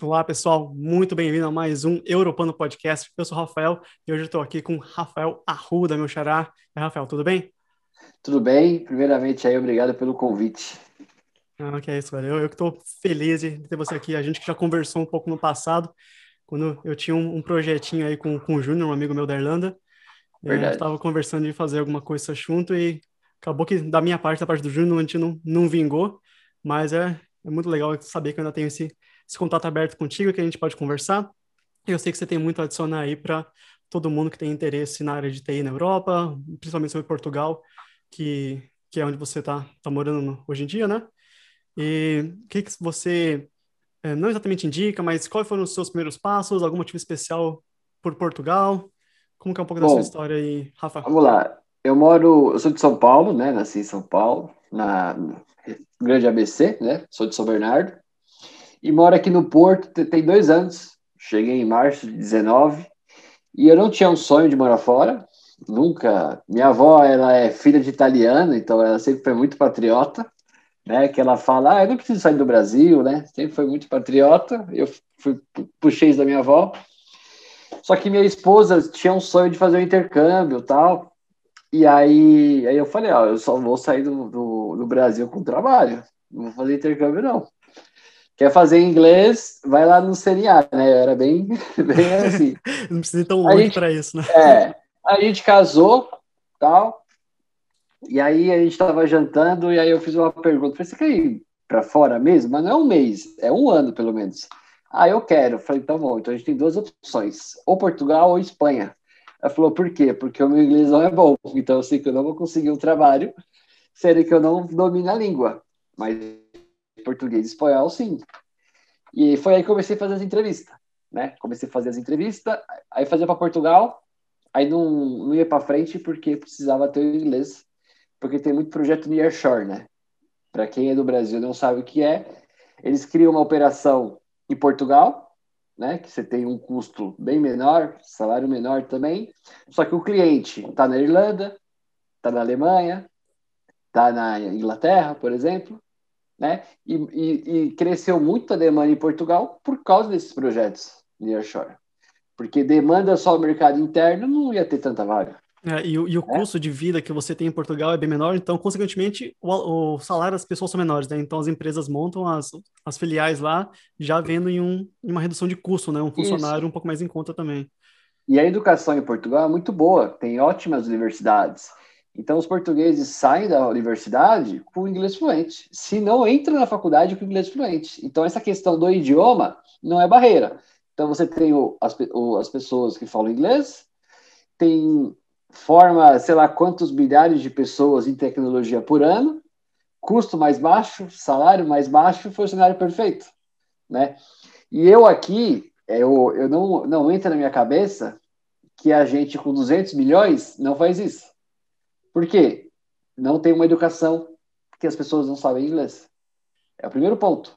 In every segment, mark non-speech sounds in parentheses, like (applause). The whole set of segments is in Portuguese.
Olá, pessoal, muito bem-vindo a mais um Europano Podcast. Eu sou o Rafael e hoje estou aqui com Rafael Arruda, meu xará. É, Rafael, tudo bem? Tudo bem. Primeiramente, aí, obrigado pelo convite. Ah, que é isso, velho. Eu, eu que estou feliz de ter você aqui. A gente que já conversou um pouco no passado, quando eu tinha um, um projetinho aí com, com o Júnior, um amigo meu da Irlanda. É, Verdade. Estava conversando de fazer alguma coisa junto e acabou que da minha parte, da parte do Júnior, a gente não, não vingou, mas é, é muito legal saber que eu ainda tenho esse esse contato aberto contigo que a gente pode conversar. Eu sei que você tem muito a adicionar aí para todo mundo que tem interesse na área de TI na Europa, principalmente sobre Portugal, que, que é onde você está tá morando hoje em dia, né? E o que, que você é, não exatamente indica, mas quais foram os seus primeiros passos? Algum motivo especial por Portugal? Como que é um pouco Bom, da sua história aí, Rafa? Vamos lá. Eu moro, eu sou de São Paulo, né? Nasci em São Paulo, na Grande ABC, né? Sou de São Bernardo e moro aqui no Porto tem dois anos. Cheguei em março de 19 e eu não tinha um sonho de morar fora, nunca. Minha avó, ela é filha de italiano, então ela sempre foi muito patriota, né? Que ela fala, ah, eu não preciso sair do Brasil, né? Sempre foi muito patriota. Eu fui, puxei isso da minha avó. Só que minha esposa tinha um sonho de fazer um intercâmbio, tal. E aí, aí eu falei, ó, eu só vou sair do, do, do Brasil com trabalho, não vou fazer intercâmbio não. Quer fazer inglês, vai lá no CNA, né? Eu era bem, (laughs) bem assim. (laughs) Não precisa ir tão longe para isso, né? É. A gente casou, tal. E aí a gente estava jantando e aí eu fiz uma pergunta. Falei, você quer ir para fora mesmo? Mas não é um mês, é um ano pelo menos. Ah, eu quero. Falei, então bom. Então a gente tem duas opções, ou Portugal ou Espanha. Ela falou, por quê? Porque o meu inglês não é bom. Então eu sei que eu não vou conseguir um trabalho, sendo que eu não domino a língua. Mas português e espanhol, sim. E foi aí que comecei a fazer as entrevistas, né? Comecei a fazer as entrevistas, aí fazia para Portugal, aí não, não ia para frente porque precisava ter o inglês, porque tem muito projeto nearshore, né? Para quem é do Brasil não sabe o que é, eles criam uma operação em Portugal, né? Que você tem um custo bem menor, salário menor também, só que o cliente está na Irlanda, está na Alemanha, está na Inglaterra, por exemplo, né? E, e, e, cresceu muito a demanda em Portugal por causa desses projetos nearshore. Porque demanda só o mercado interno não ia ter tanta vaga. É, e, e, o é? custo de vida que você tem em Portugal é bem menor, então, consequentemente, o, o, salário das pessoas são menores, né? Então, as empresas montam as, as filiais lá, já vendo em, um, em uma redução de custo, né? Um funcionário Isso. um pouco mais em conta também. E a educação em Portugal é muito boa, tem ótimas universidades. Então, os portugueses saem da universidade com o inglês fluente. Se não entra na faculdade com o inglês fluente. Então, essa questão do idioma não é barreira. Então, você tem o, as, o, as pessoas que falam inglês, tem forma, sei lá, quantos milhares de pessoas em tecnologia por ano, custo mais baixo, salário mais baixo, funcionário perfeito, né? E eu aqui, eu, eu não, não entra na minha cabeça que a gente com 200 milhões não faz isso. Por quê? Não tem uma educação porque as pessoas não sabem inglês. É o primeiro ponto.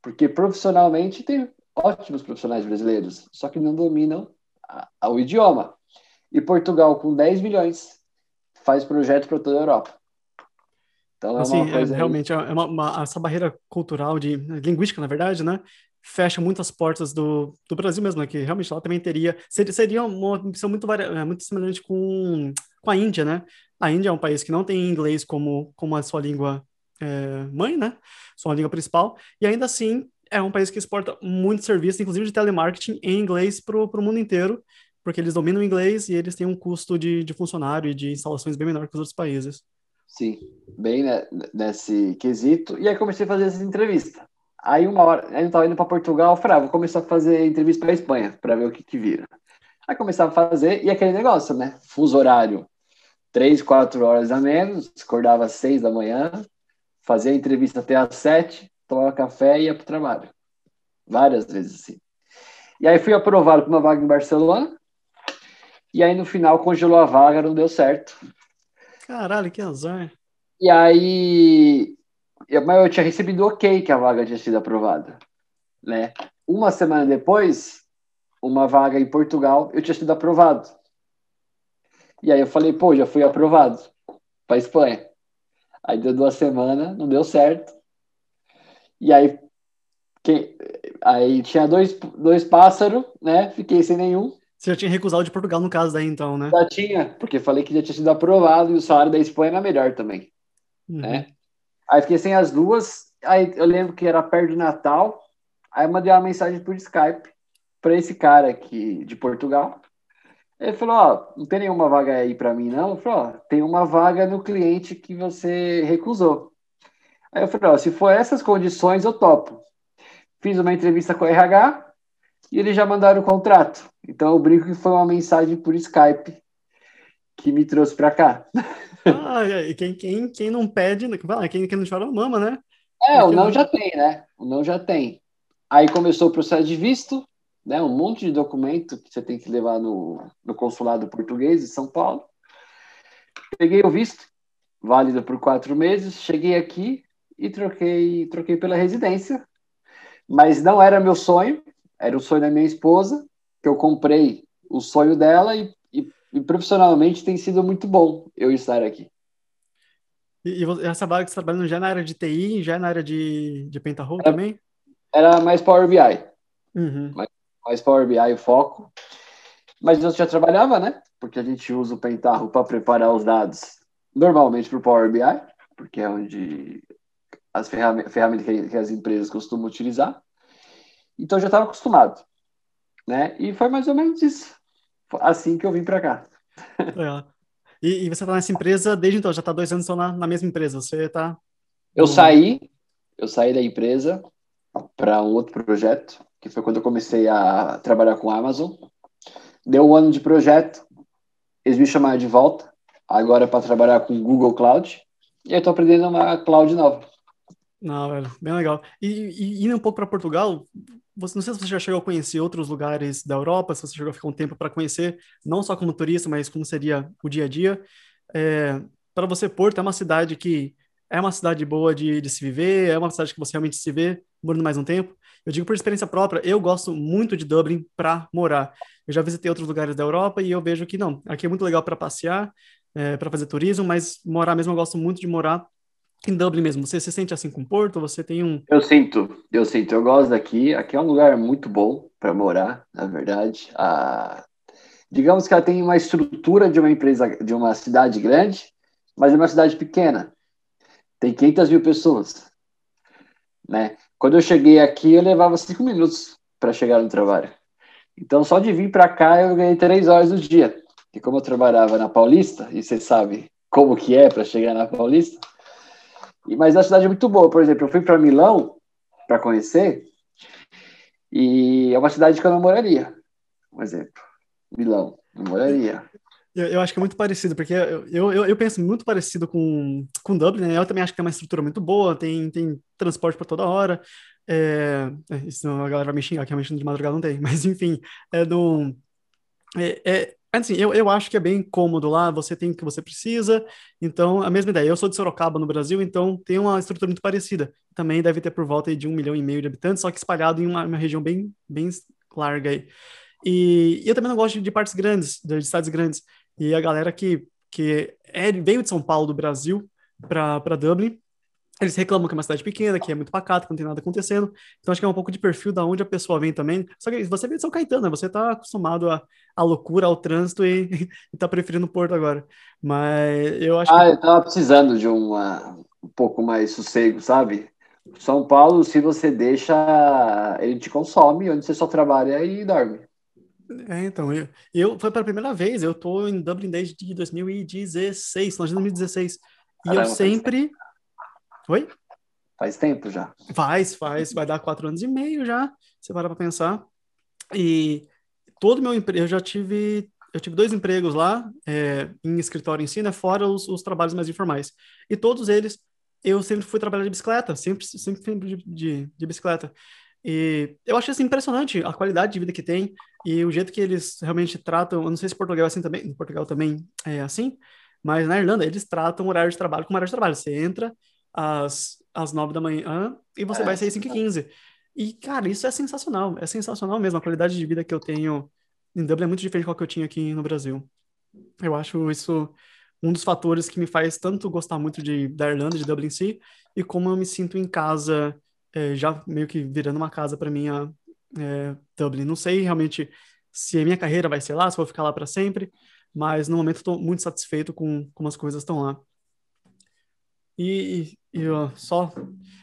Porque profissionalmente tem ótimos profissionais brasileiros, só que não dominam a, a, o idioma. E Portugal, com 10 milhões, faz projeto para toda a Europa. Então, é assim, uma coisa é, realmente é uma, uma, essa barreira cultural, de linguística, na verdade, né? Fecha muitas portas do, do Brasil mesmo, né? Que realmente lá também teria. Seria, seria uma opção muito, é, muito semelhante com com a Índia, né? A Índia é um país que não tem inglês como, como a sua língua é, mãe, né? Sua língua principal, e ainda assim é um país que exporta muito serviço, inclusive de telemarketing, em inglês para o mundo inteiro, porque eles dominam o inglês e eles têm um custo de, de funcionário e de instalações bem menor que os outros países. Sim, bem né, nesse quesito. E aí comecei a fazer essa entrevista. Aí uma hora, aí eu estava indo para Portugal, eu falei, ah, vou começar a fazer entrevista para Espanha, para ver o que que vira. Aí começava a fazer, e aquele negócio, né? Fuso horário três, quatro horas a menos, acordava às seis da manhã, fazia a entrevista até às sete, tomava café e ia para o trabalho. Várias vezes assim. E aí fui aprovado para uma vaga em Barcelona, e aí no final congelou a vaga, não deu certo. Caralho, que azar. E aí, mas eu tinha recebido ok que a vaga tinha sido aprovada, né? Uma semana depois, uma vaga em Portugal, eu tinha sido aprovado. E aí eu falei, pô, já fui aprovado para Espanha. Aí deu duas semanas, não deu certo. E aí, quem, Aí tinha dois, dois pássaros, né? Fiquei sem nenhum. Você já tinha recusado de Portugal no caso daí, então, né? Já tinha, porque falei que já tinha sido aprovado e o salário da Espanha era melhor também, uhum. né? Aí fiquei sem as duas, aí eu lembro que era perto do Natal, aí eu mandei uma mensagem por Skype para esse cara aqui de Portugal. Ele falou, ó, não tem nenhuma vaga aí para mim, não? Eu falei, ó, tem uma vaga no cliente que você recusou. Aí eu falei, ó, se for essas condições, eu topo. Fiz uma entrevista com o RH e eles já mandaram o contrato. Então eu brinco que foi uma mensagem por Skype que me trouxe para cá. Ah, e quem, quem, quem não pede, quem, quem não chora não mama, né? É, o não já tem, né? O não já tem. Aí começou o processo de visto, né? Um monte de documento que você tem que levar no, no consulado português de São Paulo. Peguei o visto, válido por quatro meses. Cheguei aqui e troquei, troquei pela residência. Mas não era meu sonho, era o sonho da minha esposa, que eu comprei o sonho dela e, e, profissionalmente tem sido muito bom eu estar aqui. E, e essa vaga que você está trabalhando já na área de TI, já na área de, de Pentaho também? Era mais Power BI. Uhum. Mais, mais Power BI o foco. Mas eu já trabalhava, né? Porque a gente usa o Pentaho para preparar os dados normalmente para o Power BI, porque é onde as ferramentas, ferramentas que, as empresas costumam utilizar. Então já estava acostumado, né? E foi mais ou menos isso, assim que eu vim para cá. É. E, e, você está nessa empresa desde então, já está dois anos na, na mesma empresa, você está... Eu saí, eu saí da empresa para um outro projeto, que foi quando eu comecei a trabalhar com a Amazon. Deu um ano de projeto, eles me chamaram de volta, agora para trabalhar com Google Cloud, e eu estou aprendendo uma cloud nova. Não, velho, bem legal. E, e indo um pouco para Portugal, você, não sei se você já chegou a conhecer outros lugares da Europa, se você chegou a ficar um tempo para conhecer, não só como turista, mas como seria o dia a dia. É, para você, Porto é uma cidade que é uma cidade boa de, de se viver, é uma cidade que você realmente se vê morando mais um tempo. Eu digo por experiência própria, eu gosto muito de Dublin para morar. Eu já visitei outros lugares da Europa e eu vejo que não, aqui é muito legal para passear, é, para fazer turismo, mas morar mesmo eu gosto muito de morar em Dublin mesmo. Você se sente assim com Porto? Você tem um. Eu sinto, eu sinto. Eu gosto daqui. Aqui é um lugar muito bom para morar, na verdade. Ah, digamos que ela tem uma estrutura de uma empresa, de uma cidade grande, mas é uma cidade pequena. Tem 500 mil pessoas. Né? Quando eu cheguei aqui, eu levava cinco minutos para chegar no trabalho. Então, só de vir para cá, eu ganhei três horas do dia. E como eu trabalhava na Paulista, e você sabe como que é para chegar na Paulista, mas a cidade é muito boa. Por exemplo, eu fui para Milão para conhecer e é uma cidade que eu não moraria. Um exemplo, Milão, não moraria. Eu, eu, acho que é muito parecido, porque eu, eu, eu, penso muito parecido com, com Dublin, né? Eu também acho que tem uma estrutura muito boa, tem, tem transporte para toda hora. É, é, isso a galera vai me xingar, que realmente de madrugada não tem, (laughs) mas enfim, é do. É, é, Assim, eu, eu acho que é bem cômodo lá, você tem o que você precisa, então, a mesma ideia. Eu sou de Sorocaba, no Brasil, então tem uma estrutura muito parecida. Também deve ter por volta de um milhão e meio de habitantes, só que espalhado em uma, uma região bem, bem larga aí. E, e, eu também não gosto de, partes grandes, de, de cidades grandes. E a galera que, que é, veio de São Paulo, do Brasil, para Dublin, eles reclamam que é uma cidade pequena, que é muito pacata, que não tem nada acontecendo. Então acho que é um pouco de perfil da onde a pessoa vem também. Só que você vem de São Caetano, né? Você tá acostumado à, à loucura, ao trânsito e, (laughs) e tá preferindo o Porto agora. Mas eu acho ah, que... eu tava precisando de uma, um pouco mais sossego, sabe? São Paulo, se você deixa, ele te consome, onde você só trabalha e dorme. É, então, eu, eu foi pela primeira vez, eu tô em Dublin desde 2016, nós de 2016. E Caramba, eu sempre Oi? Faz tempo já. Faz, faz. Vai dar quatro anos e meio já. Você para pra pensar. E todo meu emprego, eu já tive, eu tive dois empregos lá, é, em escritório em si, né? Fora os, os, trabalhos mais informais. E todos eles, eu sempre fui trabalhar de bicicleta, sempre, sempre fui de, de, de bicicleta. E eu acho assim, impressionante a qualidade de vida que tem e o jeito que eles realmente tratam. Eu não sei se Portugal é assim também, em Portugal também é assim, mas na Irlanda eles tratam o horário de trabalho como horário de trabalho. Você entra, às, às 9 da manhã e você é, vai sair às 5 e 15. E, cara, isso é sensacional. É sensacional mesmo. A qualidade de vida que eu tenho em Dublin é muito diferente do que eu tinha aqui no Brasil. Eu acho isso um dos fatores que me faz tanto gostar muito de, da Irlanda, de Dublin em si, e como eu me sinto em casa é, já meio que virando uma casa para mim a é, Dublin. Não sei realmente se a minha carreira vai ser lá, se vou ficar lá para sempre, mas no momento estou muito satisfeito com como as coisas estão lá. E, e, e só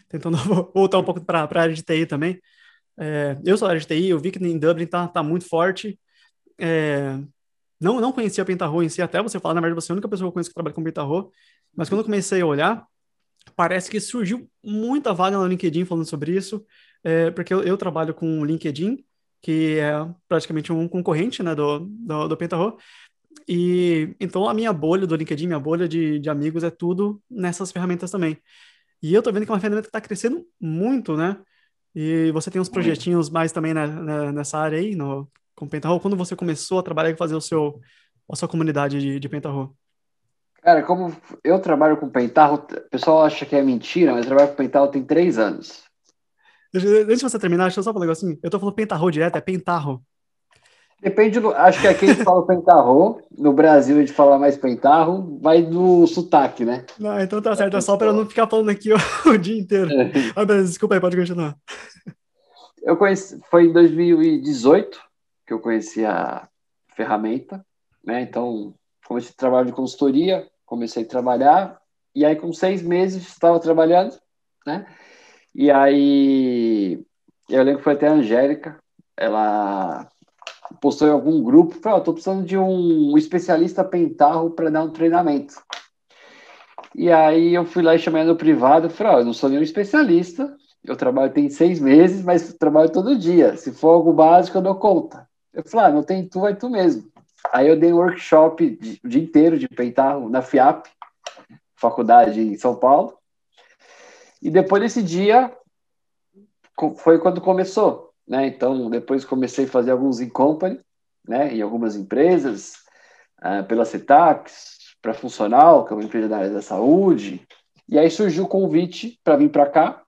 tentando (laughs) voltar um pouco para a área de TI também. É, eu sou da área de TI, eu vi que em Dublin tá, tá muito forte. É, não, não conhecia a Pentaho em si, até você falar, na verdade, você é a única pessoa que eu conheço que trabalha com Pentaho, mas quando eu comecei a olhar, parece que surgiu muita vaga no LinkedIn falando sobre isso, é, porque eu, eu, trabalho com o LinkedIn, que é praticamente um concorrente né, do, do, do Pentaho, e então a minha bolha do LinkedIn, minha bolha de, de amigos é tudo nessas ferramentas também. E eu tô vendo que é uma ferramenta que está crescendo muito, né? E você tem uns projetinhos mais também na, na, nessa área aí, no, com Pentaho. Quando você começou a trabalhar e fazer o seu, a sua comunidade de, de Pentaho? Cara, como eu trabalho com Pentaho, o pessoal acha que é mentira, mas eu trabalho com Pentaho tem três anos. Deixa, deixa você terminar, deixa eu só falar um negocinho. Eu tô falando Pentaho direto, é Pentarro. Depende do. Acho que aqui a gente fala pentarro, no Brasil a gente fala mais pentarro, vai do sotaque, né? Não, então tá certo, é só para não ficar falando aqui o, (laughs) o dia inteiro. É. Ah, desculpa aí, pode continuar. Eu conheci, foi em 2018 que eu conheci a ferramenta, né? Então, comecei a trabalhar de consultoria, comecei a trabalhar, e aí com seis meses estava trabalhando, né? E aí eu lembro que foi até a Angélica, ela postou em algum grupo, falou, tô precisando de um especialista pentarro para dar um treinamento. E aí eu fui lá e chamei no privado, falei, oh, eu não sou nenhum especialista, eu trabalho tem seis meses, mas trabalho todo dia. Se for algo básico, eu dou conta. Eu falei, ah, não tem tu, vai tu mesmo. Aí eu dei um workshop de, o dia inteiro de pentarro na FIAP, faculdade em São Paulo. E depois desse dia, foi quando começou né? Então, depois comecei a fazer alguns in company, né? Em algumas empresas, uh, pela Cetax, para Funcional, que é uma empresa da área da saúde. E aí surgiu o convite para vir para cá.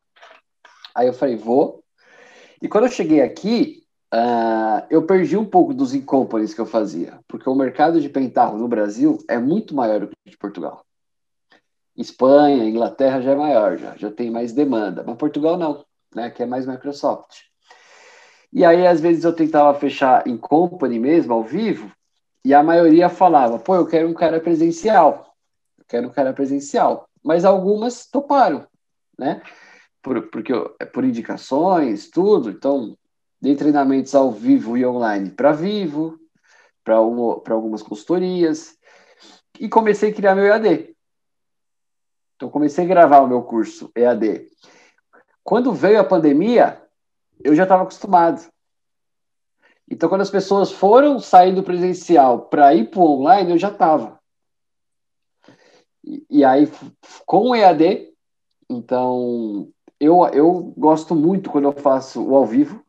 Aí eu falei, vou. E quando eu cheguei aqui, uh, eu perdi um pouco dos in companies que eu fazia, porque o mercado de pentarro no Brasil é muito maior do que o de Portugal. Espanha, Inglaterra já é maior, já, já tem mais demanda, mas Portugal não, né? Que é mais Microsoft. E aí, às vezes, eu tentava fechar em company mesmo, ao vivo, e a maioria falava, pô, eu quero um cara presencial. Eu quero um cara presencial. Mas algumas toparam, né? Por, porque é por indicações, tudo. Então, dei treinamentos ao vivo e online para vivo, para algumas consultorias, e comecei a criar meu EAD. Então, comecei a gravar o meu curso EAD. Quando veio a pandemia, eu já estava acostumado. Então, quando as pessoas foram sair do presencial para ir para o online, eu já estava. E, e, aí, com o EAD, então, eu, eu gosto muito quando eu faço o ao vivo,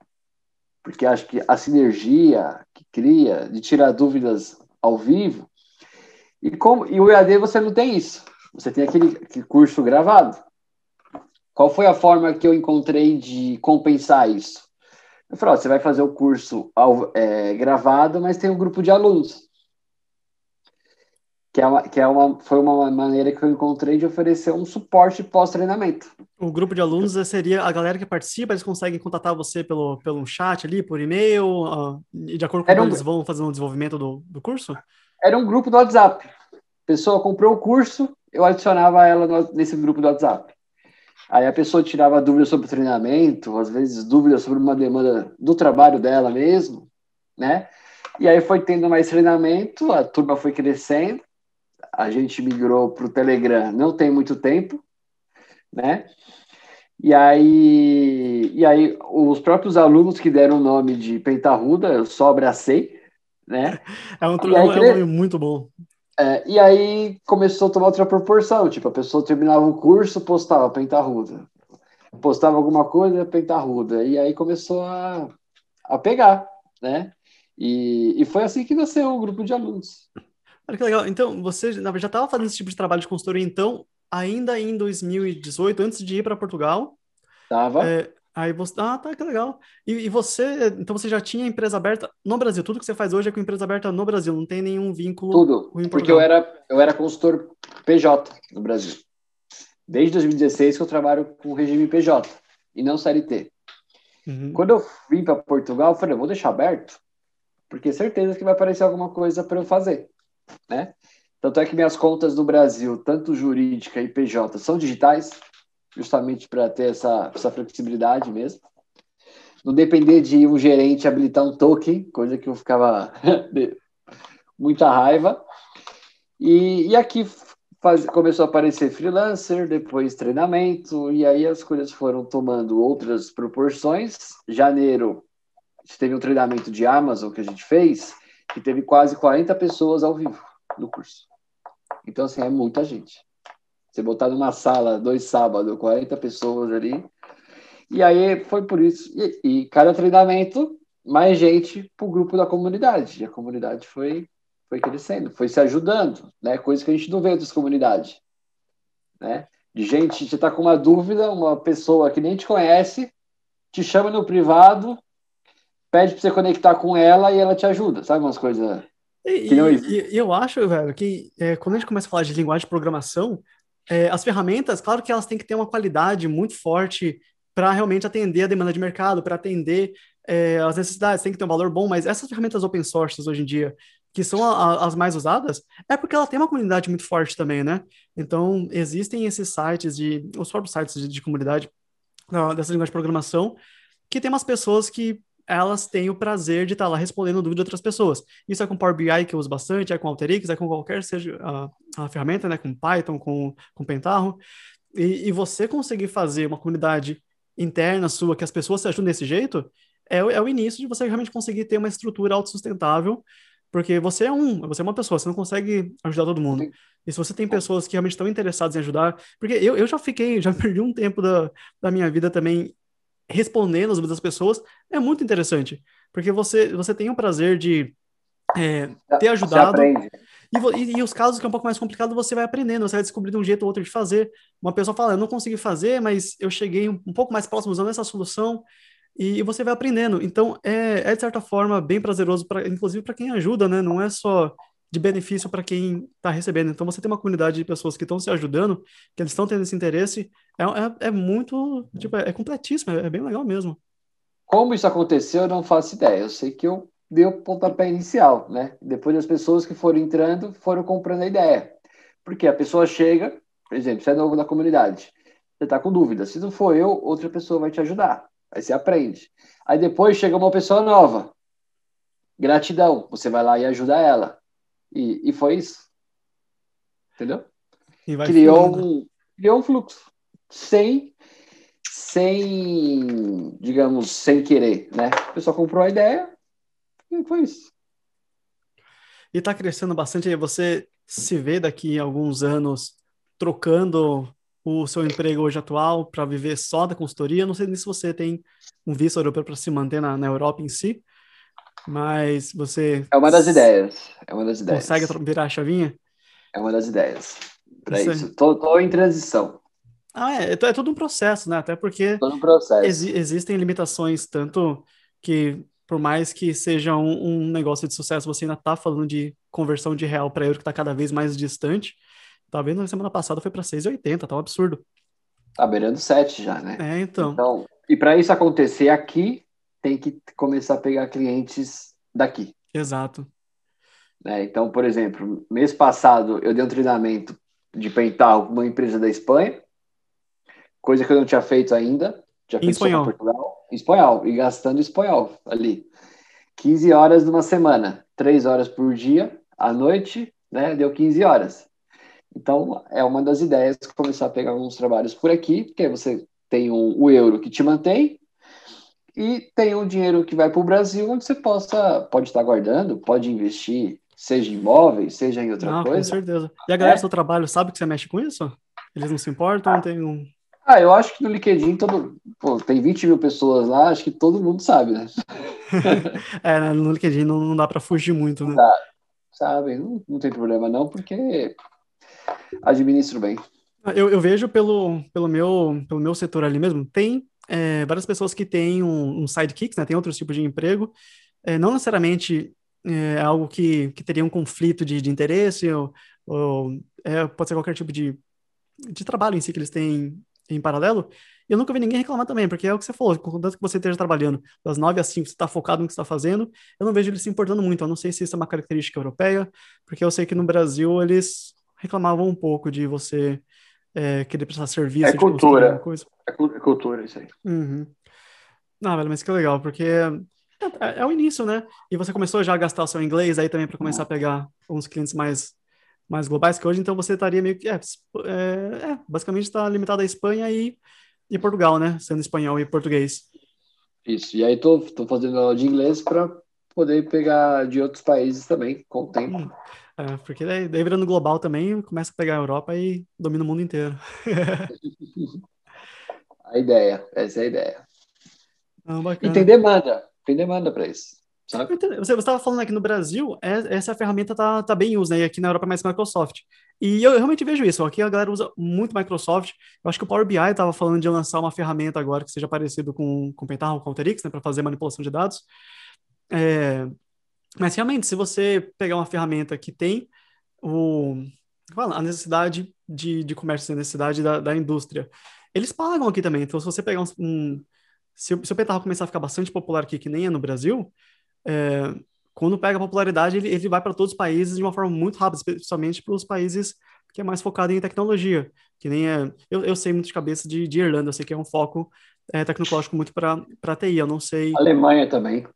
porque acho que a sinergia que cria, de tirar dúvidas ao vivo, e, como, e o EAD você não tem isso. Você tem aquele, aquele curso gravado. Qual foi a forma que eu encontrei de compensar isso? Eu falei, ó, você vai fazer o curso ao, é, gravado, mas tem um grupo de alunos. Que, é uma, que é uma, foi uma maneira que eu encontrei de oferecer um suporte pós-treinamento. O grupo de alunos seria a galera que participa, eles conseguem contatar você pelo, pelo chat ali, por e-mail, uh, de acordo com como um, eles vão fazendo o desenvolvimento do, do curso? Era um grupo do WhatsApp. A pessoa comprou o curso, eu adicionava ela no, nesse grupo do WhatsApp. Aí a pessoa tirava dúvidas sobre o treinamento, às vezes dúvidas sobre uma demanda do trabalho dela mesmo, né? E aí foi tendo mais treinamento, a turma foi crescendo, a gente migrou para o Telegram não tem muito tempo, né? E aí, e aí os próprios alunos que deram o nome de Pentarruda, eu só abracei, né? É um, aí, é um nome muito bom. É, e aí começou a tomar outra proporção, tipo, a pessoa terminava o curso, postava pentarruda. Postava alguma coisa, pentarruda. E aí começou a, a pegar, né? E, e foi assim que nasceu o grupo de alunos. Olha que legal. Então, você já estava fazendo esse tipo de trabalho de consultoria, então, ainda em 2018, antes de ir para Portugal? Tava. É, Aí você, ah, tá, que legal. E, e, você, então você já tinha empresa aberta no Brasil? Tudo que você faz hoje é com empresa aberta no Brasil, não tem nenhum vínculo Tudo, porque eu era, eu era consultor PJ no Brasil. Desde 2016 que eu trabalho com regime PJ. e não CLT. Uhum. Quando eu vim para Portugal, eu falei, eu vou deixar aberto, porque certeza que vai aparecer alguma coisa para eu fazer, né? Tanto é que minhas contas do Brasil, tanto jurídica e PJ, são digitais, justamente para ter essa, essa flexibilidade mesmo. Não depender de um gerente habilitar um token, coisa que eu ficava (laughs) muita raiva. E, e aqui faz, começou a aparecer freelancer, depois treinamento, e aí as coisas foram tomando outras proporções. Janeiro, teve um treinamento de Amazon que a gente fez, que teve quase 40 pessoas ao vivo no curso. Então, assim, é muita gente. Você botar numa sala, dois sábados, 40 pessoas ali. E aí foi por isso. E, e cada treinamento, mais gente para o grupo da comunidade. E a comunidade foi, foi crescendo, foi se ajudando, né? Coisa que a gente não vê em outras comunidades. Né? De gente, você está com uma dúvida, uma pessoa que nem te conhece, te chama no privado, pede para você conectar com ela e ela te ajuda, sabe? Umas coisas e, e, eu acho, velho, que é, quando a gente começa a falar de linguagem de programação, é, as ferramentas, claro que elas têm que ter uma qualidade muito forte para realmente atender a demanda de mercado, para atender é, as necessidades, tem que ter um valor bom, mas essas ferramentas open source hoje em dia, que são a, a, as mais usadas, é porque ela tem uma comunidade muito forte também, né? Então, existem esses sites, de, os próprios sites de, de comunidade dessa linguagem de programação, que tem umas pessoas que elas têm o prazer de estar lá respondendo dúvidas de outras pessoas. Isso é com Power BI, que eu uso bastante, é com Alteryx, é com qualquer seja a, a ferramenta, né, com Python, com, com Pentaho. E, e, você conseguir fazer uma comunidade interna sua, que as pessoas se ajudem desse jeito, é, é o início de você realmente conseguir ter uma estrutura autossustentável, porque você é um, você é uma pessoa, você não consegue ajudar todo mundo. E se você tem pessoas que realmente estão interessadas em ajudar, porque eu, eu já fiquei, já (laughs) perdi um tempo da, da minha vida também respondendo as dúvidas das pessoas, é muito interessante. Porque você, você tem o prazer de é, ter ajudado. E, e, os casos que é um pouco mais complicado, você vai aprendendo, você vai descobrindo um jeito ou outro de fazer. Uma pessoa fala, eu não consegui fazer, mas eu cheguei um, um pouco mais próximo usando essa solução, e, e você vai aprendendo. Então, é, é de certa forma bem prazeroso, pra, inclusive para quem ajuda, né? Não é só de benefício para quem está recebendo. Então, você tem uma comunidade de pessoas que estão se ajudando, que eles estão tendo esse interesse, é, é, é muito, tipo, é, é completíssimo, é, é, bem legal mesmo. Como isso aconteceu, eu não faço ideia. Eu sei que eu dei o pontapé inicial, né? Depois as pessoas que foram entrando foram comprando a ideia. Porque a pessoa chega, por exemplo, você é novo na comunidade, você está com dúvida. Se não for eu, outra pessoa vai te ajudar. Aí você aprende. Aí depois chega uma pessoa nova. Gratidão. Você vai lá e ajuda ela. E, e foi isso. Entendeu? criou, um, criou um fluxo. Sem, sem, digamos, sem querer, né? O pessoal comprou a ideia e foi isso. E está crescendo bastante aí. Você se vê daqui a alguns anos trocando o seu emprego hoje atual para viver só da consultoria? Não sei nem se você tem um visto europeu para se manter na, na Europa em si, mas você. É uma das ideias. É uma das ideias. Consegue virar a chavinha? É uma das ideias. Para isso. Tô, tô, em transição. Ah, é, é, é todo um processo, né? Até porque todo um processo. Ex existem limitações, tanto que, por mais que seja um, um negócio de sucesso, você ainda está falando de conversão de real para euro que está cada vez mais distante. Tá vendo? Na semana passada foi para 6,80, tá um absurdo. Tá beirando 7 já, né? É, então. então e para isso acontecer aqui, tem que começar a pegar clientes daqui. Exato. É, então, por exemplo, mês passado eu dei um treinamento de pental com uma empresa da Espanha, coisa que eu não tinha feito ainda. Já em espanhol. Portugal, em espanhol, e gastando espanhol ali. 15 horas numa semana, 3 horas por dia, à noite, né? Deu 15 horas. Então, é uma das ideias começar a pegar alguns trabalhos por aqui, porque você tem o, o euro que te mantém, e tem um dinheiro que vai para o Brasil, onde você possa, pode estar guardando, pode investir, seja em imóveis, seja em outra não, coisa. Com certeza. E a galera é. do seu trabalho sabe que você mexe com isso? Eles não se importam? Ah. Tem um... ah, eu acho que no LinkedIn todo, pô, tem 20 mil pessoas lá, acho que todo mundo sabe, né? (laughs) é, né, no LinkedIn não, não dá para fugir muito, né? Dá, sabe, não, não tem problema não, porque administro bem. Eu, eu vejo pelo, pelo, meu, pelo meu setor ali mesmo, tem é, várias pessoas que têm um, um sidekicks, né, tem outros tipos de emprego, é, não necessariamente é algo que, que teria um conflito de, de interesse, ou, ou é, pode ser qualquer tipo de, de trabalho em si que eles têm em paralelo, eu nunca vi ninguém reclamar também, porque é o que você falou, contanto que você esteja trabalhando das 9 às 5, você está focado no que está fazendo, eu não vejo eles se importando muito. Eu não sei se isso é uma característica europeia, porque eu sei que no Brasil eles reclamavam um pouco de você é, querer prestar serviço. É cultura. Coisa. É cultura, isso aí. Uhum. Não, velho, mas que legal, porque é, é, é, o início, né? E você começou já a gastar o seu inglês aí também para começar a pegar uns clientes mais, mais globais, que hoje então você estaria meio que. É, é, é basicamente está limitado à Espanha e, e Portugal, né? Sendo espanhol e português. Isso, e aí tô, tô fazendo aula de inglês para poder pegar de outros países também, com o tempo. Hum. É, porque daí, daí virando global também, começa a pegar a Europa e domina o mundo inteiro. (laughs) a ideia, essa é a ideia. Ah, e tem demanda, tem demanda para isso. Sabe? Você estava falando aqui no Brasil, é, essa ferramenta tá, tá bem usa, né? E aqui na Europa é mais Microsoft. E eu, eu realmente vejo isso. Aqui a galera usa muito Microsoft. Eu acho que o Power BI estava falando de lançar uma ferramenta agora que seja parecido com, com o Pentaho, com o Alteryx, né? Para fazer manipulação de dados. É, mas realmente, se você pegar uma ferramenta que tem o, a necessidade de, de comércio, a necessidade da, da indústria, eles pagam aqui também. Então, se você pegar um, um se, se o Petarro começar a ficar bastante popular aqui, que nem é no Brasil, é, quando pega popularidade, ele, ele vai para todos os países de uma forma muito rápida, especialmente para os países que é mais focado em tecnologia, que nem é... Eu, eu sei muito de cabeça de, de Irlanda, eu sei que é um foco é, tecnológico muito para TI, eu não sei... Alemanha também.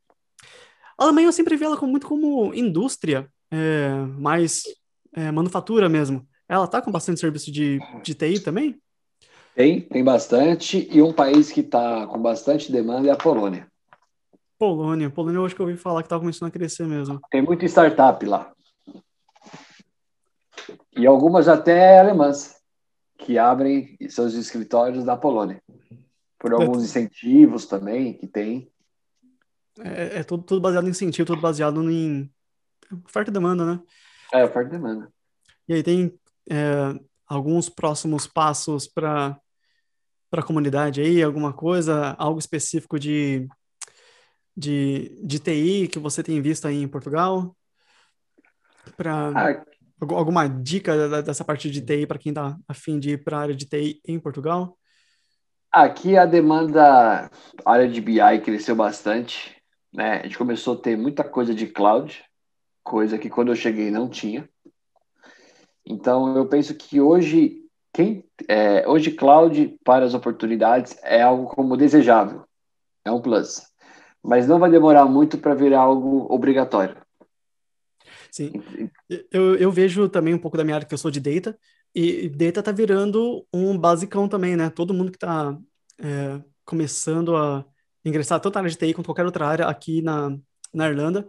A Alemanha eu sempre vi ela como, muito como indústria, é, mais é, manufatura mesmo. Ela tá com bastante serviço de, de TI também? Tem, tem bastante. E um país que está com bastante demanda é a Polônia. Polônia. Polônia eu acho que eu ouvi falar que está começando a crescer mesmo. Tem muita startup lá. E algumas até alemãs, que abrem seus escritórios na Polônia. Por alguns incentivos também que tem. É, é tudo, tudo, baseado em incentivo, tudo baseado em oferta e demanda, né? É, oferta e demanda. E aí tem é, alguns próximos passos para a comunidade aí? Alguma coisa, algo específico de, de, de TI que você tem visto aí em Portugal? Para ah, alguma dica dessa parte de TI para quem está afim de ir para a área de TI em Portugal? Aqui a demanda, a área de BI cresceu bastante, né? A gente começou a ter muita coisa de cloud, coisa que quando eu cheguei não tinha. Então eu penso que hoje quem, é, hoje, cloud para as oportunidades é algo como desejável, é um plus, mas não vai demorar muito para virar algo obrigatório. Sim, eu, eu vejo também um pouco da minha área que eu sou de data, e data está virando um basicão também, né? Todo mundo que está é, começando a ingressar tanto na área de TI quanto qualquer outra área aqui na, na Irlanda,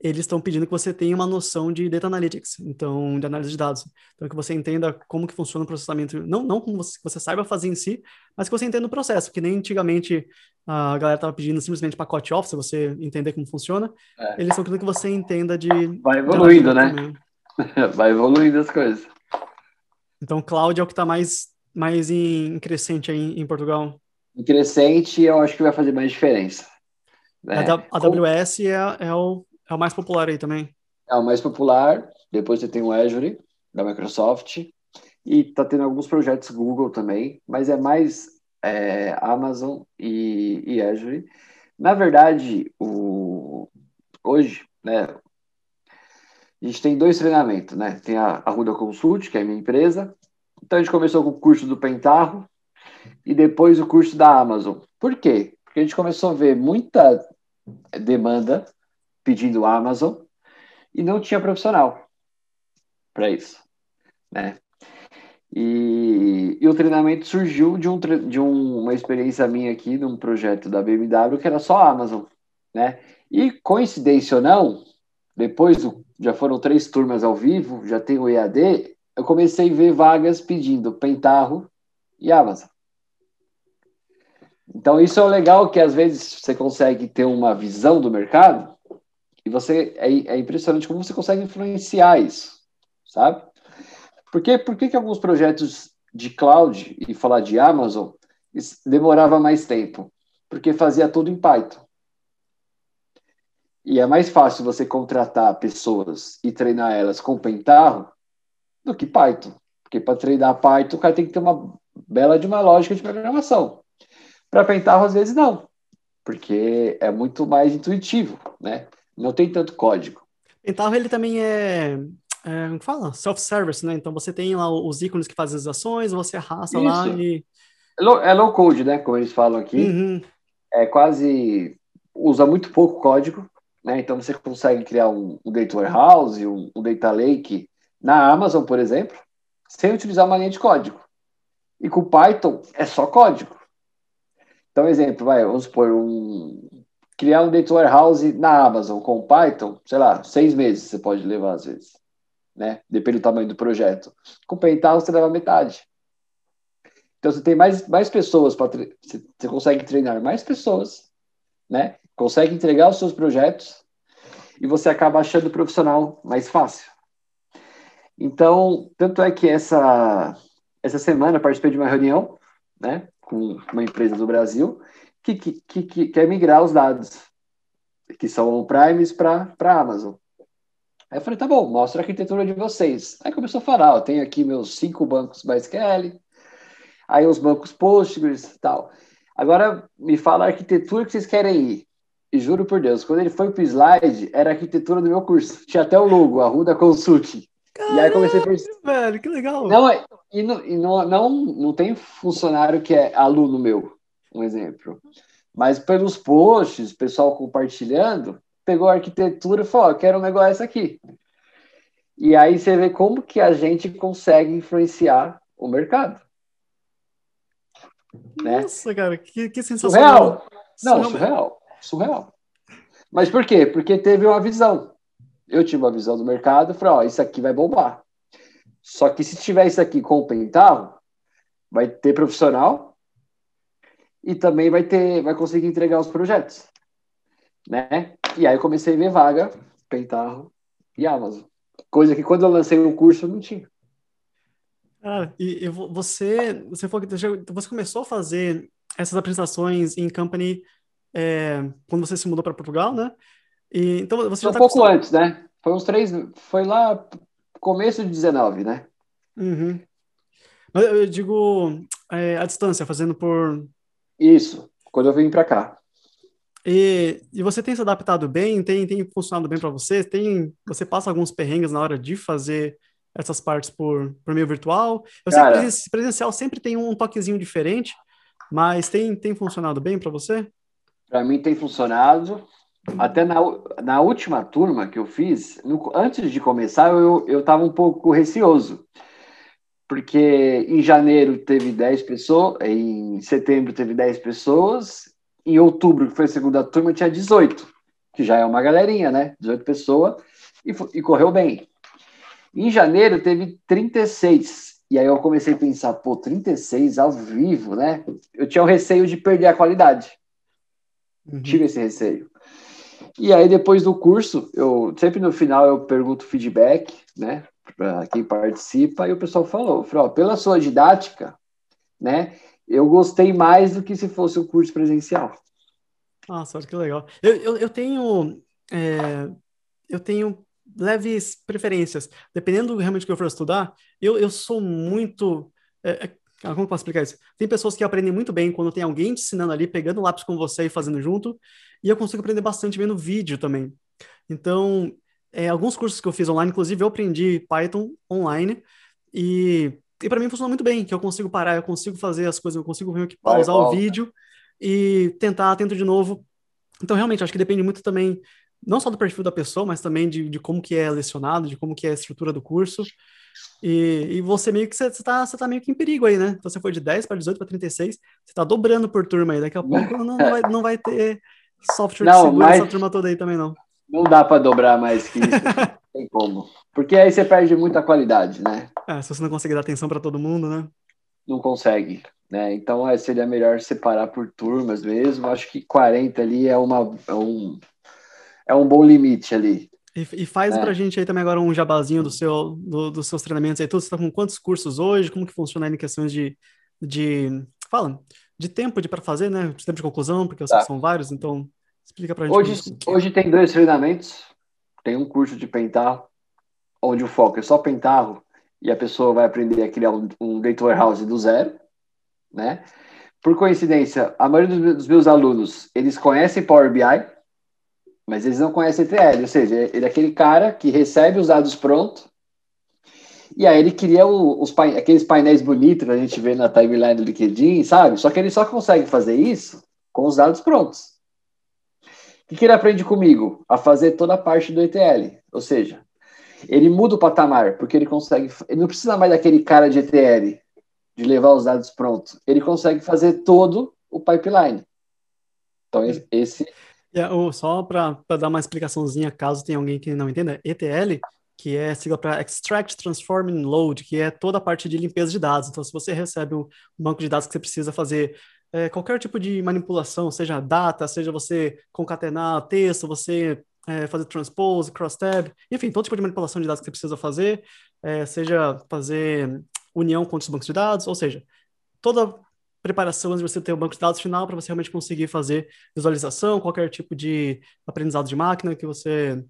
eles estão pedindo que você tenha uma noção de data analytics, então de análise de dados, então que você entenda como que funciona o processamento, não não como você, você saiba fazer em si, mas que você entenda o processo, que nem antigamente a galera estava pedindo simplesmente pacote Office, você entender como funciona, é. eles estão querendo que você entenda de vai evoluindo, né? Também. (laughs) vai evoluindo as coisas. Então cloud é o que está mais mais em crescente aí em Portugal. Em crescente, eu acho que vai fazer mais diferença. Né? A AWS é, é o é o mais popular aí também. É o mais popular. Depois você tem o Azure, da Microsoft. E tá tendo alguns projetos Google também, mas é mais é, Amazon e, e Azure. Na verdade, o, hoje, né, a gente tem dois treinamentos, né? Tem a Arruda Consult, que é a minha empresa. Então a gente começou com o curso do Pentarro e depois o curso da Amazon. Por quê? Porque a gente começou a ver muita demanda pedindo Amazon e não tinha profissional para isso, né? E, e, o treinamento surgiu de, um, de um, uma experiência minha aqui, num projeto da BMW, que era só Amazon, né? E coincidência ou não, depois do, já foram três turmas ao vivo, já tem o EAD, eu comecei a ver vagas pedindo Pentarro e Amazon. Então isso é legal que às vezes você consegue ter uma visão do mercado e você é, é impressionante como você consegue influenciar isso, sabe? Porque por que, que alguns projetos de cloud e falar de Amazon demorava mais tempo? Porque fazia tudo em Python. E é mais fácil você contratar pessoas e treinar elas com Pentarro do que Python. Porque para treinar Python, o cara tem que ter uma bela de uma lógica de programação. Para Pentaho, às vezes, não, porque é muito mais intuitivo, né? Não tem tanto código. Pentaho, ele também é, é como fala? Self-service, né? Então, você tem lá os ícones que fazem as ações, você arrasta Isso. lá e... É low, é low code, né? Como eles falam aqui. Uhum. É quase... Usa muito pouco código, né? Então, você consegue criar um, um data warehouse, um, um data lake na Amazon, por exemplo, sem utilizar uma linha de código. E com Python é só código. Então, exemplo, vai, vamos supor, um, criar um data warehouse na Amazon com Python, sei lá, seis meses você pode levar às vezes, né? Depende do tamanho do projeto. Com Pentaho você leva metade. Então você tem mais, mais pessoas para você, você consegue treinar mais pessoas, né? Consegue entregar os seus projetos e você acaba achando o profissional mais fácil. Então, tanto é que essa essa semana participei de uma reunião, né, com uma empresa do Brasil que, que, que, que quer migrar os dados que são on-primes para a Amazon. Aí eu falei, tá bom, mostra a arquitetura de vocês. Aí começou a falar, ó, tenho aqui meus cinco bancos MySQL, aí os bancos Postgres e tal. Agora me fala a arquitetura que vocês querem ir. E juro por Deus, quando ele foi pro slide, era a arquitetura do meu curso. Tinha até o logo, a Ruda Consult. Caralho, e aí comecei a pensar. velho, que legal. Não, e, não, e não, não, não tem funcionário que é aluno meu, um exemplo. Mas pelos posts, o pessoal compartilhando, pegou a arquitetura e falou: oh, quero um negócio aqui. E aí você vê como que a gente consegue influenciar o mercado. Né? Nossa, né? cara, que, que sensacional. Surreal. Não, surreal. Surreal. Mas por quê? Porque teve uma visão. Eu tive uma visão do mercado e falei, ó, isso aqui vai bombar. Só que se tiver isso aqui com o Pentarro, vai ter profissional e também vai ter, vai conseguir entregar os projetos, né? E aí eu comecei a ver vaga, Pentarro e Amazon. Coisa que quando eu lancei o curso não tinha. Ah, e, e você, você falou que você começou a fazer essas apresentações em company é, quando você se mudou para Portugal, né? E, então você já um tá pouco acostumado... antes, né? Foi uns três, foi lá começo de 19, né? Uhum. Mas eu digo é, a distância, fazendo por isso, quando eu vim para cá. E, e você tem se adaptado bem? Tem, tem funcionado bem para você? Tem, você passa alguns perrengues na hora de fazer essas partes por, por meio virtual? Eu Cara, sei que presencial sempre tem um toquezinho diferente, mas tem, tem funcionado bem para você? Para mim tem funcionado. Até na, na última turma que eu fiz, no, antes de começar, eu estava um pouco receoso porque em janeiro teve 10 pessoas, em setembro teve 10 pessoas, em outubro, que foi a segunda turma, tinha 18, que já é uma galerinha, né? 18 pessoas, e, e correu bem. Em janeiro teve 36, e aí eu comecei a pensar, pô, 36 ao vivo, né? Eu tinha o receio de perder a qualidade. Uhum. Tive esse receio. E aí, depois do curso, eu sempre no final eu pergunto feedback, né? para quem participa, e o pessoal falou, falou pela sua didática, né, eu gostei mais do que se fosse o curso presencial. Nossa, que legal. Eu, eu, eu tenho é, eu tenho leves preferências. Dependendo realmente do que eu for estudar, eu, eu sou muito. É, é como posso explicar isso? Tem pessoas que aprendem muito bem quando tem alguém te ensinando ali, pegando lápis com você e fazendo junto, e eu consigo aprender bastante vendo vídeo também. Então, é, alguns cursos que eu fiz online, inclusive eu aprendi Python online e, e para mim funcionou muito bem, que eu consigo parar, eu consigo fazer as coisas, eu consigo ver que pausar o vídeo e tentar, tento de novo. Então, realmente, acho que depende muito também, não só do perfil da pessoa, mas também de, de como que é lecionado, de como que é a estrutura do curso. E, e você meio que você está você tá meio que em perigo aí, né? Então você foi de 10 para 18 para 36, você está dobrando por turma aí. Daqui a pouco não, (laughs) não, vai, não vai ter software não, que segura mas... essa turma toda aí também, não. Não dá para dobrar mais que isso. não (laughs) tem como. Porque aí você perde muita qualidade, né? É, se você não conseguir dar atenção para todo mundo, né? Não consegue. Né? Então é, seria melhor separar por turmas mesmo. Acho que 40 ali é, uma, é, um, é um bom limite ali. E, e faz é. pra gente aí também agora um jabazinho do seu, do, dos seus treinamentos aí. Você tá com quantos cursos hoje? Como que funciona aí em questões de, de fala, de tempo de para fazer, né? De tempo de conclusão, porque tá. são vários, então Explica pra gente. Hoje, hoje tem dois treinamentos. Tem um curso de pentarro, onde o foco é só pentarro, e a pessoa vai aprender a criar um, um data warehouse do zero, né? por coincidência, a maioria dos meus alunos, eles conhecem Power BI, mas eles não conhecem ETL, ou seja, ele é aquele cara que recebe os dados prontos, e aí ele cria os, aqueles painéis bonitos que a gente vê na timeline do LinkedIn, sabe? Só que ele só consegue fazer isso com os dados prontos. O que, que ele aprende comigo? A fazer toda a parte do ETL. Ou seja, ele muda o patamar, porque ele consegue. Ele não precisa mais daquele cara de ETL, de levar os dados prontos. Ele consegue fazer todo o pipeline. Então, esse. Yeah, é, só para dar uma explicaçãozinha, caso tenha alguém que não entenda, ETL que é sigla para Extract, Transform and Load, que é toda a parte de limpeza de dados. Então, se você recebe um banco de dados que você precisa fazer é, qualquer tipo de manipulação, seja data, seja você concatenar texto, você é, fazer transpose, cross-tab, enfim, todo tipo de manipulação de dados que você precisa fazer, é, seja fazer união com outros bancos de dados, ou seja, toda preparação antes de você ter o banco de dados final para você realmente conseguir fazer visualização, qualquer tipo de aprendizado de máquina que você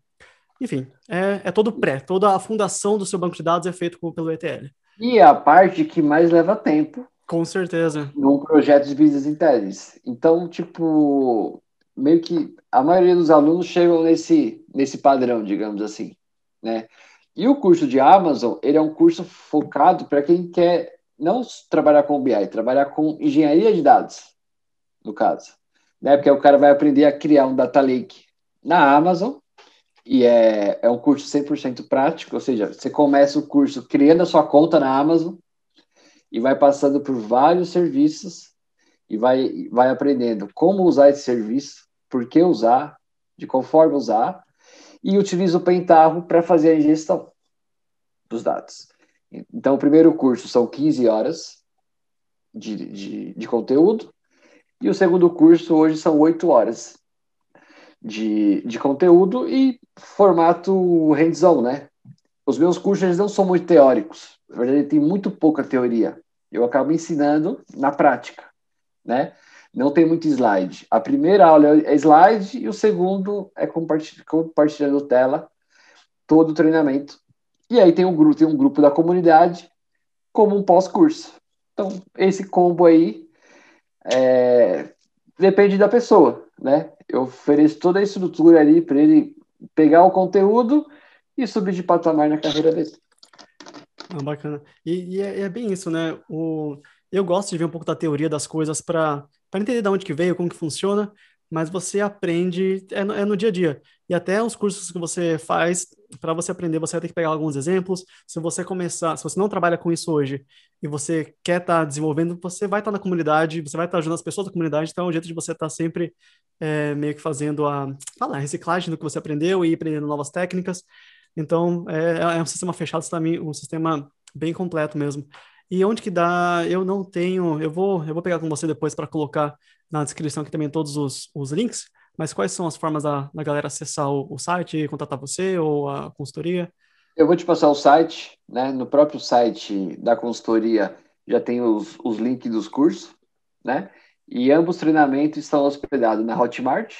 enfim, é, é todo pré, toda a fundação do seu banco de dados é feito pelo ETL. E é a parte que mais leva tempo. Com certeza. Num projeto de Business Intelligence. Então, tipo, meio que a maioria dos alunos chegam nesse, nesse padrão, digamos assim, né? E o curso de Amazon, ele é um curso focado para quem quer não trabalhar com BI, trabalhar com engenharia de dados, no caso. Né? Porque o cara vai aprender a criar um data lake na Amazon, e é, é um curso 100% prático, ou seja, você começa o curso criando a sua conta na Amazon e vai passando por vários serviços e vai, vai aprendendo como usar esse serviço, por que usar, de qual forma usar, e utiliza o Pentaho para fazer a ingestão dos dados. Então, o primeiro curso são 15 horas de, de, de conteúdo, e o segundo curso hoje são 8 horas de, de conteúdo e formato hands-on, né? Os meus cursos eles não são muito teóricos, na verdade tem muito pouca teoria. Eu acabo ensinando na prática, né? Não tem muito slide. A primeira aula é slide e o segundo é compartilhando tela, todo o treinamento. E aí tem um grupo, tem um grupo da comunidade como um pós-curso. Então, esse combo aí é, depende da pessoa, né? Eu ofereço toda a estrutura ali para ele pegar o conteúdo e subir de patamar na carreira dele. Ah, bacana. E, e é, é, bem isso, né? O, eu gosto de ver um pouco da teoria das coisas para entender de onde que veio, como que funciona, mas você aprende é no, é no dia a dia. E até os cursos que você faz, para você aprender, você vai ter que pegar alguns exemplos. Se você começar, se você não trabalha com isso hoje e você quer estar tá desenvolvendo, você vai estar tá na comunidade, você vai estar tá ajudando as pessoas da comunidade, então é um jeito de você estar tá sempre é, meio que fazendo a, a reciclagem do que você aprendeu e aprendendo novas técnicas. Então, é, é um sistema fechado, um sistema bem completo mesmo. E onde que dá, eu não tenho, eu vou, eu vou pegar com você depois para colocar na descrição aqui também todos os, os links, mas quais são as formas da, da galera acessar o, o site, contatar você ou a consultoria? Eu vou te passar o site, né? No próprio site da consultoria já tem os, os links dos cursos, né? E ambos treinamentos estão hospedados na Hotmart,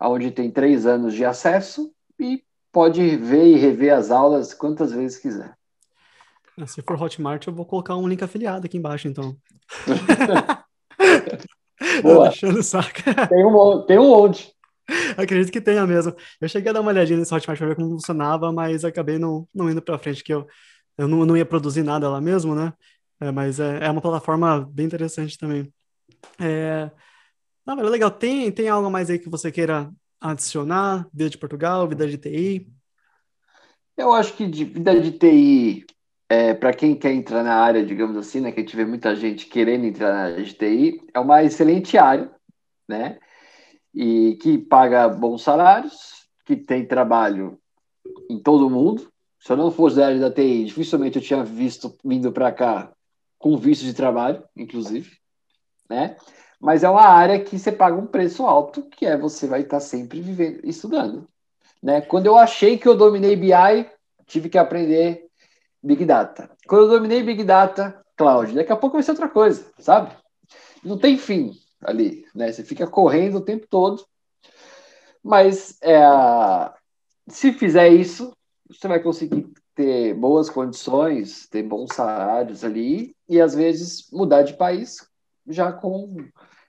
onde tem três anos de acesso e pode ver e rever as aulas quantas vezes quiser. Se for Hotmart, eu vou colocar um link afiliado aqui embaixo, então. (laughs) Boa. (laughs) Deixando saco. Tem um, tem um monte. Acredito que tenha mesmo. Eu cheguei a dar uma olhadinha nesse Hotmart para ver como funcionava, mas acabei não, não indo para frente, que eu, eu não, não ia produzir nada lá mesmo, né? É, mas é, é uma plataforma bem interessante também. É... Não, legal. Tem, tem algo mais aí que você queira adicionar? Vida de Portugal, vida de TI? Eu acho que de vida de TI é, para quem quer entrar na área, digamos assim, né, que a gente vê muita gente querendo entrar na área de TI, é uma excelente área, né? E que paga bons salários, que tem trabalho em todo mundo. Se eu não fosse da área da TI, dificilmente eu tinha visto vindo para cá com visto de trabalho, inclusive, né? Mas é uma área que você paga um preço alto, que é você vai estar sempre vivendo, estudando, né? Quando eu achei que eu dominei BI, tive que aprender Big Data. Quando eu dominei Big Data, Cloud, daqui a pouco vai ser outra coisa, sabe? Não tem fim ali, né? Você fica correndo o tempo todo, mas é, se fizer isso, você vai conseguir ter boas condições, ter bons salários ali e às vezes mudar de país já com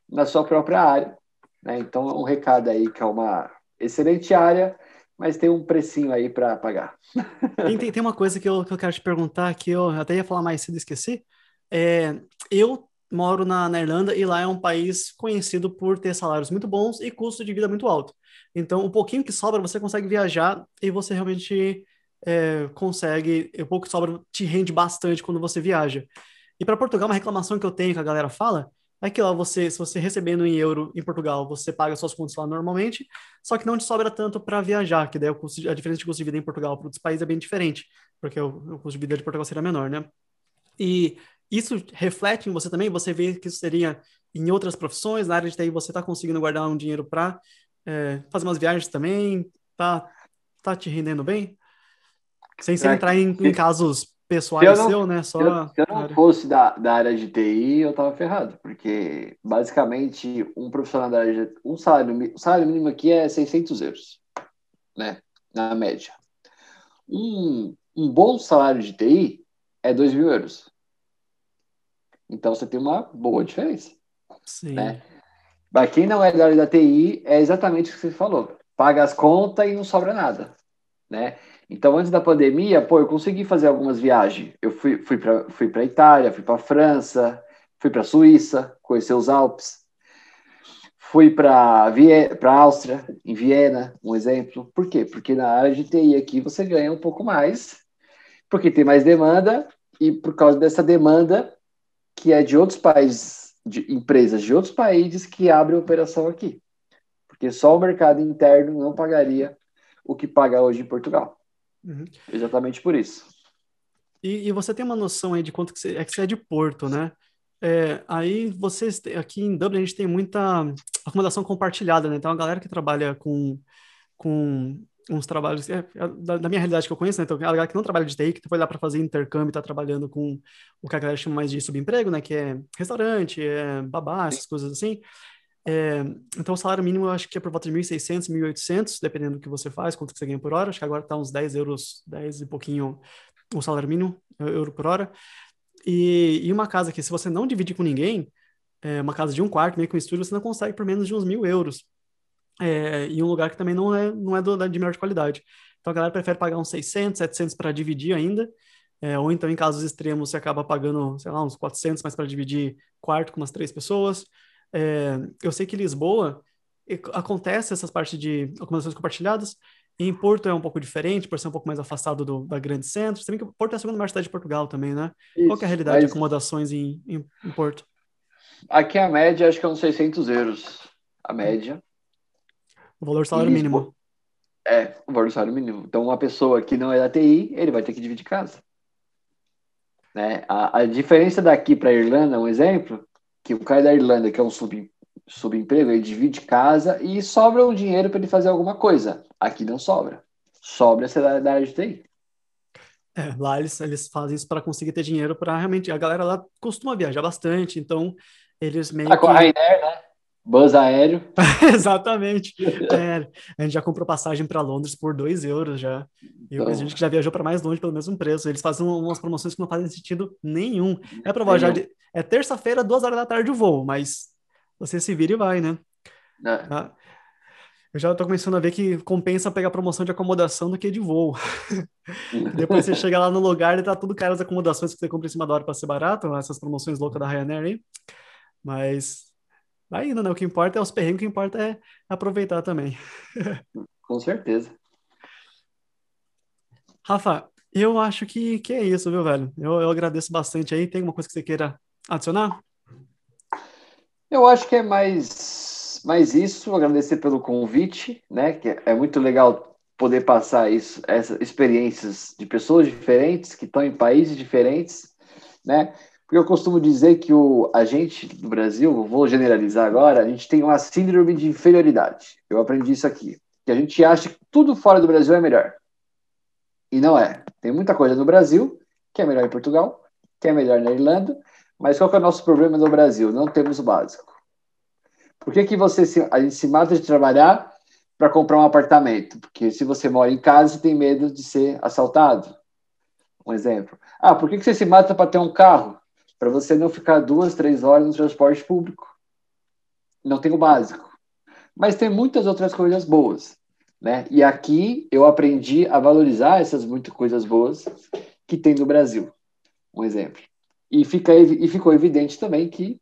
na sua própria área. Né? Então, um recado aí que é uma excelente área, mas tem um precinho aí para pagar. Tem, tem, uma coisa que eu, que eu quero te perguntar, que eu até ia falar mais cedo e esqueci. É, eu moro na, na, Irlanda e lá é um país conhecido por ter salários muito bons e custo de vida muito alto. Então, o pouquinho que sobra, você consegue viajar e você realmente é, consegue, o pouco que sobra te rende bastante quando você viaja. E para Portugal, uma reclamação que eu tenho que a galera fala é que lá você, se você recebendo em euro em Portugal, você paga suas contas lá normalmente, só que não te sobra tanto para viajar, que daí a diferença de custo de vida em Portugal para outros países é bem diferente, porque o, o custo de vida de Portugal seria menor, né? E isso reflete em você também, você vê que isso seria em outras profissões, na área de TI você está conseguindo guardar um dinheiro para é, fazer umas viagens também, tá, tá te rendendo bem? Sem, sem entrar em, em casos pessoais não, seu, né? Só se eu, se eu não fosse da, da área de TI, eu tava ferrado, porque basicamente um profissional da área de um salário, o salário mínimo aqui é 600 euros, né? Na média. Um, um bom salário de TI é 2 mil euros. Então você tem uma boa diferença. Sim. Né? Para quem não é da área da TI, é exatamente o que você falou. Paga as contas e não sobra nada, né? Então, antes da pandemia, pô, eu consegui fazer algumas viagens. Eu fui, fui para fui Itália, fui para França, fui para Suíça, conhecer os Alpes. Fui para para Áustria, em Viena, um exemplo. Por quê? Porque na área de TI aqui você ganha um pouco mais, porque tem mais demanda e por causa dessa demanda que é de outros países, de empresas de outros países que abrem operação aqui. Porque só o mercado interno não pagaria o que paga hoje em Portugal. Uhum. Exatamente por isso. E, e, você tem uma noção aí de quanto que você, é que você é de Porto, né? É, aí vocês, aqui em Dublin, a gente tem muita acomodação compartilhada, né? Então, a galera que trabalha com, com uns trabalhos, é, é, da, da, minha realidade que eu conheço, né? Então, a galera que não trabalha de TI, que foi lá para fazer intercâmbio, está trabalhando com o que a galera chama mais de subemprego, né? Que é restaurante, é babá, essas coisas assim. É, então, o salário mínimo eu acho que é por volta de 1.600, 1.800, dependendo do que você faz, quanto que você ganha por hora. Acho que agora está uns 10 euros, 10 e pouquinho o salário mínimo, euro por hora. E, e uma casa que, se você não dividir com ninguém, é uma casa de um quarto, meio com um estúdio, você não consegue por menos de uns mil euros. É, e um lugar que também não é, não é do, de melhor qualidade. Então, a galera prefere pagar uns 600, 700 para dividir ainda. É, ou então, em casos extremos, você acaba pagando, sei lá, uns 400, mas para dividir quarto com umas três pessoas. É, eu sei que Lisboa acontece essas partes de acomodações compartilhadas. Em Porto é um pouco diferente, por ser um pouco mais afastado do, da grande centro. Você que Porto é a segunda maior cidade de Portugal também, né? Isso, Qual é a realidade mas... de acomodações em, em, em, Porto? Aqui a média acho que é uns 600 euros. A média. O valor do salário mínimo. É, o valor do salário mínimo. Então, uma pessoa que não é da TI, ele vai ter que dividir casa. Né? A, a diferença daqui para a Irlanda, um exemplo, que o cara da Irlanda, que é um sub, subemprego, ele divide casa e sobra um dinheiro para ele fazer alguma coisa. Aqui não sobra. Sobra essa da, da área de TI. É, lá eles, eles fazem isso para conseguir ter dinheiro para realmente. A galera lá costuma viajar bastante, então eles meio tá que. A né? Buzz aéreo. (laughs) Exatamente. É, a gente já comprou passagem para Londres por 2 euros já. E então... a gente que já viajou para mais longe pelo mesmo preço. Eles fazem umas promoções que não fazem sentido nenhum. É para viajar. De... É terça-feira, duas horas da tarde o voo, mas você se vira e vai, né? É. Tá? Eu já estou começando a ver que compensa pegar promoção de acomodação do que de voo. (laughs) Depois você chega lá no lugar e tá tudo caro as acomodações que você compra em cima da hora para ser barato, essas promoções loucas da Ryanair aí. Mas vai indo, né? O que importa é os perrengues, o que importa é aproveitar também. (laughs) Com certeza. Rafa, eu acho que, que é isso, viu, velho? Eu, eu agradeço bastante aí. Tem alguma coisa que você queira adicionar? Eu acho que é mais, mais isso, agradecer pelo convite, né? Que é muito legal poder passar isso, essas experiências de pessoas diferentes que estão em países diferentes, né? Porque eu costumo dizer que o, a gente do Brasil, vou generalizar agora, a gente tem uma síndrome de inferioridade. Eu aprendi isso aqui. Que a gente acha que tudo fora do Brasil é melhor. E não é. Tem muita coisa no Brasil que é melhor em Portugal, que é melhor na Irlanda, mas qual é o nosso problema no Brasil? Não temos o básico. Por que, que você se, a gente se mata de trabalhar para comprar um apartamento? Porque se você mora em casa, tem medo de ser assaltado. Um exemplo. Ah, por que, que você se mata para ter um carro? Para você não ficar duas, três horas no transporte público. Não tem o básico. Mas tem muitas outras coisas boas. Né? E aqui eu aprendi a valorizar essas muitas coisas boas que tem no Brasil. Um exemplo. E, fica, e ficou evidente também que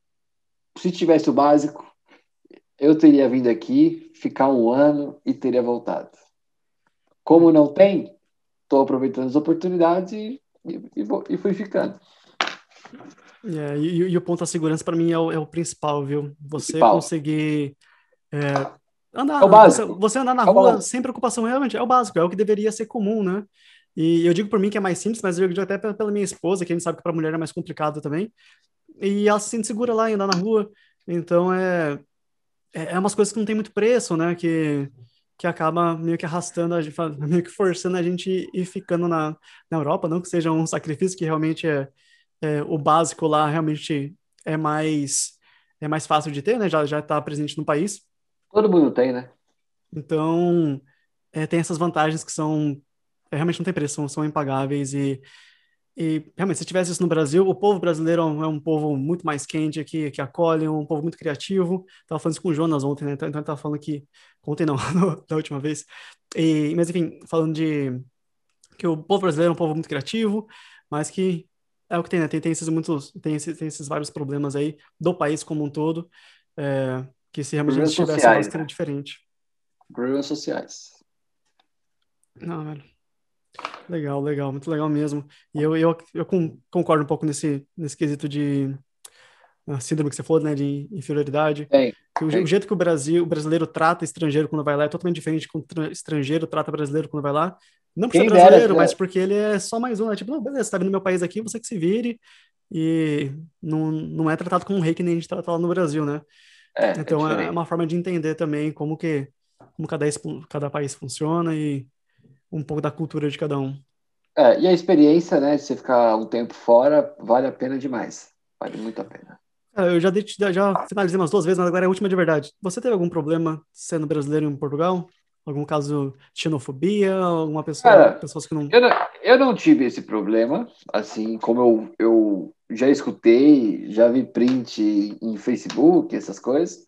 se tivesse o básico, eu teria vindo aqui, ficar um ano e teria voltado. Como não tem, estou aproveitando as oportunidades e, e, e, fui ficando. É, e, e, o ponto da segurança para mim é o, é o, principal, viu? Você principal. conseguir é, andar, é o básico. Você, você andar na é rua sem preocupação realmente é o básico, é o que deveria ser comum, né? E eu digo por mim que é mais simples, mas eu digo até pela minha esposa, que a gente sabe que para mulher é mais complicado também. E ela se sente segura lá em andar na rua. Então é, é, é umas coisas que não tem muito preço, né? Que, que acaba meio que arrastando, a gente, (laughs) meio que forçando a gente ir ficando na, na Europa, não que seja um sacrifício que realmente é, é o básico lá realmente é mais é mais fácil de ter, né? Já já está presente no país. Todo mundo tem, né? Então é, tem essas vantagens que são é, realmente não tem preço, são, são impagáveis e e realmente, se tivesse isso no Brasil, o povo brasileiro é um povo muito mais quente aqui, que acolhe, um povo muito criativo. Tava falando isso com o Jonas ontem, né? Então, então ele tava falando que. Ontem não, (laughs) da última vez. E, mas enfim, falando de que o povo brasileiro é um povo muito criativo, mas que é o que tem, né? Tem, tem esses muitos, tem esses, tem esses vários problemas aí do país como um todo, é, que se realmente tivesse sociais, uma né? diferente. Problemas sociais. Não, velho. Legal, legal, muito legal mesmo. E eu, eu, eu concordo um pouco nesse, nesse quesito de síndrome que você falou, né, de inferioridade. É, o, o, jeito que o Brasil, o brasileiro trata estrangeiro quando vai lá é totalmente diferente como o estrangeiro trata brasileiro quando vai lá. Não por ser brasileiro, dera, mas porque ele é só mais um, né? Tipo, não, beleza, você tá vindo no meu país aqui, você que se vire. E não, não é tratado como um rei que nem a gente trata lá no Brasil, né? É, é então é, é, uma forma de entender também como que como cada, cada país funciona e um pouco da cultura de cada um. É, e a experiência, né, de você ficar um tempo fora, vale a pena demais. Vale muito a pena. É, eu já, já, já finalizei umas duas vezes, mas agora é a última de verdade. Você teve algum problema sendo brasileiro em Portugal? Algum caso de xenofobia? Alguma pessoa, Cara, pessoas que não... Eu, não... eu não tive esse problema, assim, como eu, eu já escutei, já vi print em Facebook, essas coisas.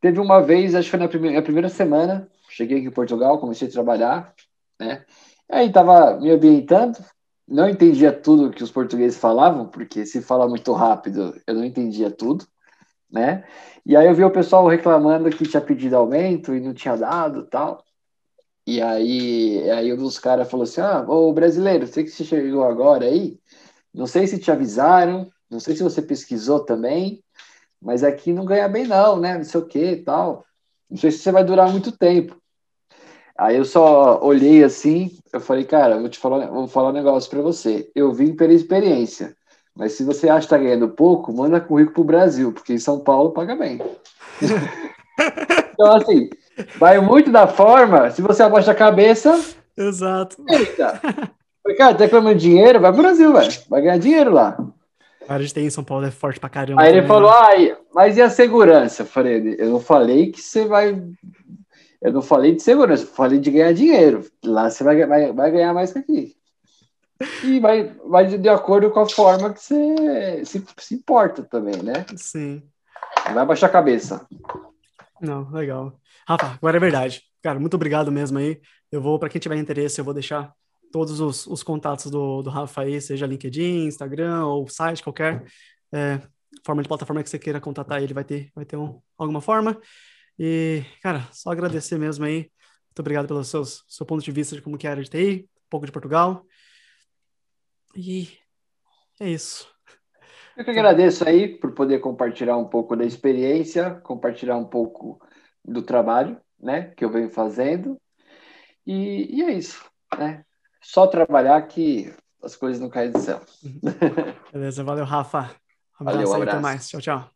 Teve uma vez, acho que foi na primeira, na primeira semana, cheguei aqui em Portugal, comecei a trabalhar, né? Aí estava me ambientando, não entendia tudo que os portugueses falavam, porque se fala muito rápido, eu não entendia tudo, né? E aí eu vi o pessoal reclamando que tinha pedido aumento e não tinha dado tal. E aí, aí um dos caras falou assim: Ah, ô brasileiro, sei que você chegou agora aí, não sei se te avisaram, não sei se você pesquisou também, mas aqui não ganha bem, não, né? Não sei o que tal. Não sei se você vai durar muito tempo. Aí eu só olhei assim, eu falei, cara, vou te falar, vou falar um negócio para você. Eu vim pela experiência, mas se você acha que tá ganhando pouco, manda currículo pro Brasil, porque em São Paulo paga bem. (laughs) então, assim, vai muito da forma, se você abaixa a cabeça. Exato. Eita. Cara, tá reclamando dinheiro? Vai pro Brasil, velho. Vai ganhar dinheiro lá. A gente tem em São Paulo, é forte pra caramba. Aí também, ele falou, né? mas e a segurança? Eu falei, eu não falei que você vai eu não falei de segurança, falei de ganhar dinheiro. Lá você vai, vai, vai ganhar mais que aqui. E vai, vai de acordo com a forma que você se, se importa também, né? Sim. vai baixar a cabeça. Não, legal. Rafa, agora é verdade. Cara, muito obrigado mesmo aí. Eu vou, para quem tiver interesse, eu vou deixar todos os, os contatos do, do Rafa aí, seja LinkedIn, Instagram ou site, qualquer é, forma de plataforma que você queira contatar ele, vai ter, vai ter um, alguma forma. E, cara, só agradecer mesmo aí. Muito obrigado pelo seu, seu ponto de vista de como que era de TI, um pouco de Portugal. E é isso. Eu que agradeço aí por poder compartilhar um pouco da experiência, compartilhar um pouco do trabalho, né, que eu venho fazendo. E, e é isso, né? Só trabalhar que as coisas não caem do céu. Beleza, valeu, Rafa. Um abraço, valeu, um abraço. até mais. Tchau, tchau.